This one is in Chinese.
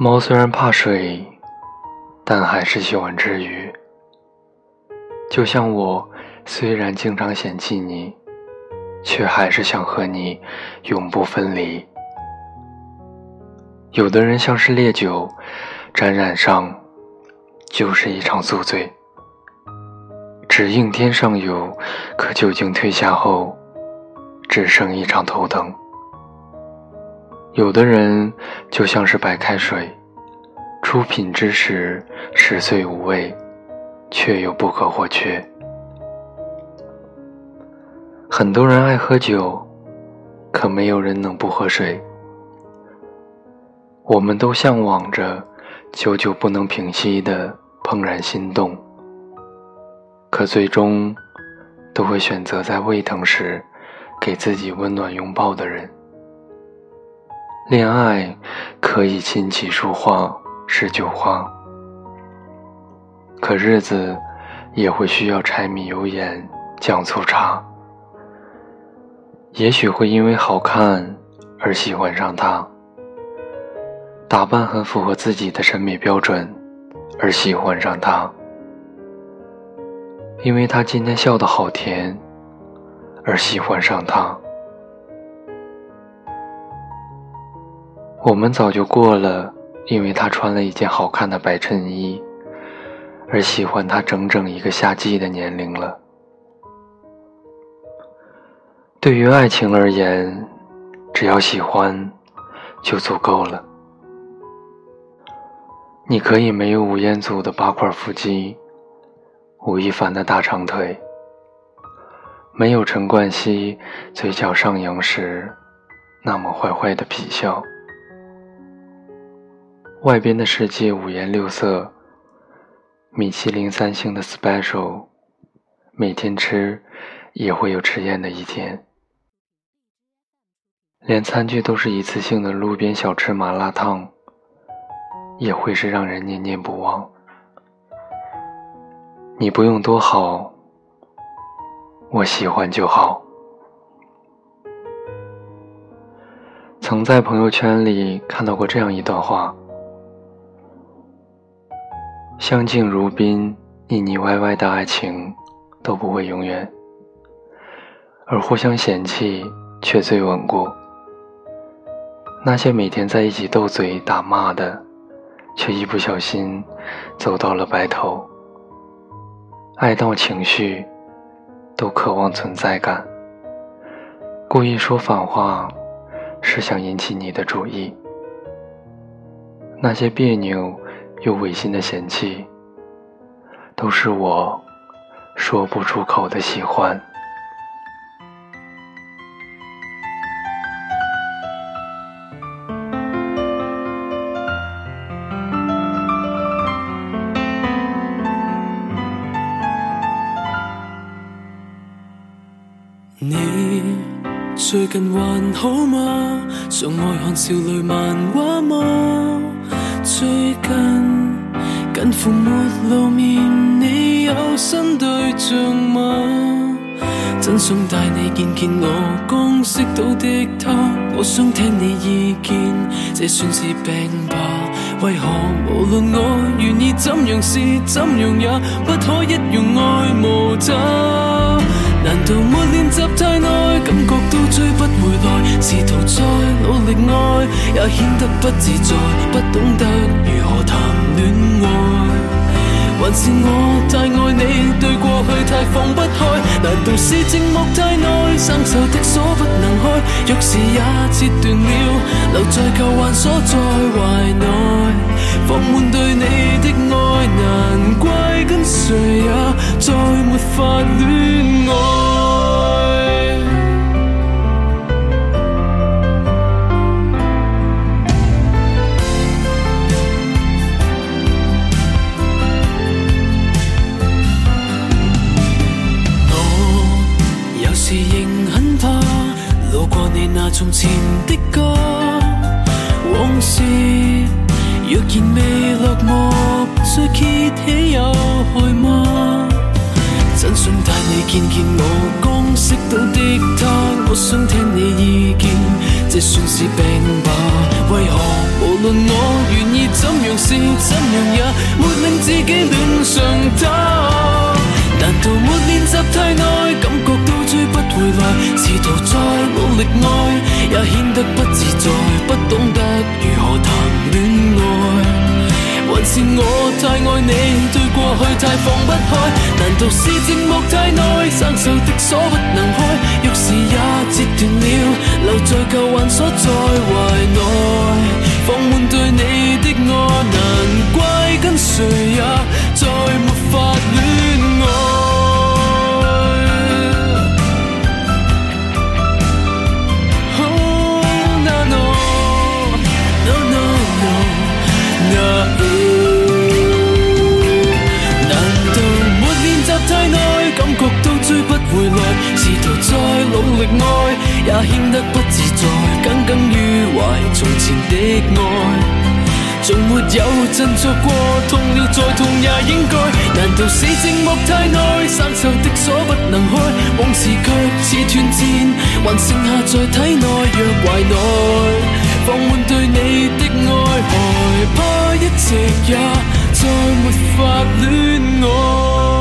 猫虽然怕水，但还是喜欢吃鱼。就像我虽然经常嫌弃你，却还是想和你永不分离。有的人像是烈酒，沾染上就是一场宿醉。只应天上有，可酒精退下后，只剩一场头疼。有的人就像是白开水，出品之时十虽无味，却又不可或缺。很多人爱喝酒，可没有人能不喝水。我们都向往着久久不能平息的怦然心动，可最终都会选择在胃疼时给自己温暖拥抱的人。恋爱可以琴棋书画诗酒花，可日子也会需要柴米油盐酱醋茶。也许会因为好看而喜欢上他，打扮很符合自己的审美标准而喜欢上他，因为他今天笑得好甜而喜欢上他。我们早就过了，因为他穿了一件好看的白衬衣，而喜欢他整整一个夏季的年龄了。对于爱情而言，只要喜欢，就足够了。你可以没有吴彦祖的八块腹肌，吴亦凡的大长腿，没有陈冠希嘴角上扬时那么坏坏的痞笑。外边的世界五颜六色，米其林三星的 special，每天吃也会有吃厌的一天。连餐具都是一次性的，路边小吃麻辣烫也会是让人念念不忘。你不用多好，我喜欢就好。曾在朋友圈里看到过这样一段话。相敬如宾、腻腻歪歪的爱情都不会永远，而互相嫌弃却最稳固。那些每天在一起斗嘴、打骂的，却一不小心走到了白头。爱到情绪，都渴望存在感。故意说反话，是想引起你的注意。那些别扭。有违心的嫌弃，都是我说不出口的喜欢。你最近还好吗？常爱看少女漫画吗？最近。近況沒露面，你有新對象嗎？真想帶你見見我刚识到的他，我想聽你意見，這算是病吧？為何無論我願意怎樣是怎樣也不可一樣愛無渣？难道没练习太耐，感觉都追不回来？试图再努力爱，也显得不自在，不懂得如何谈恋爱。还是我太爱你，对过去太放不开？难道是寂寞太耐，生锈的锁不能开？钥匙也切断了，留在旧患锁在怀内，放满对你的爱，难怪。跟谁也再没法恋爱。我有时仍很怕路过你那从前的歌，往事。若然未落幕，再揭起有害吗？真想带你见见我刚识到的他，我想听你意见，这算是病吧？为何无论我愿意怎样试，怎样也没令自己恋上他？难道没练习太耐，感觉都追不回来？试图再努力爱，也显得不自在，不懂得如何谈恋爱。是我太爱你，对过去太放不开。难道是寂寞太耐，生锈的锁不能开？钥匙也折断了，留在旧患锁在怀内。力爱也显得不自在，耿耿于怀从前的爱，从没有振作过，痛了再痛也应该。难道是寂寞太耐，生锈的锁不能开，往事却似断箭，还剩下在体内、若怀内，放满对你的爱，害怕一直也再没法恋爱。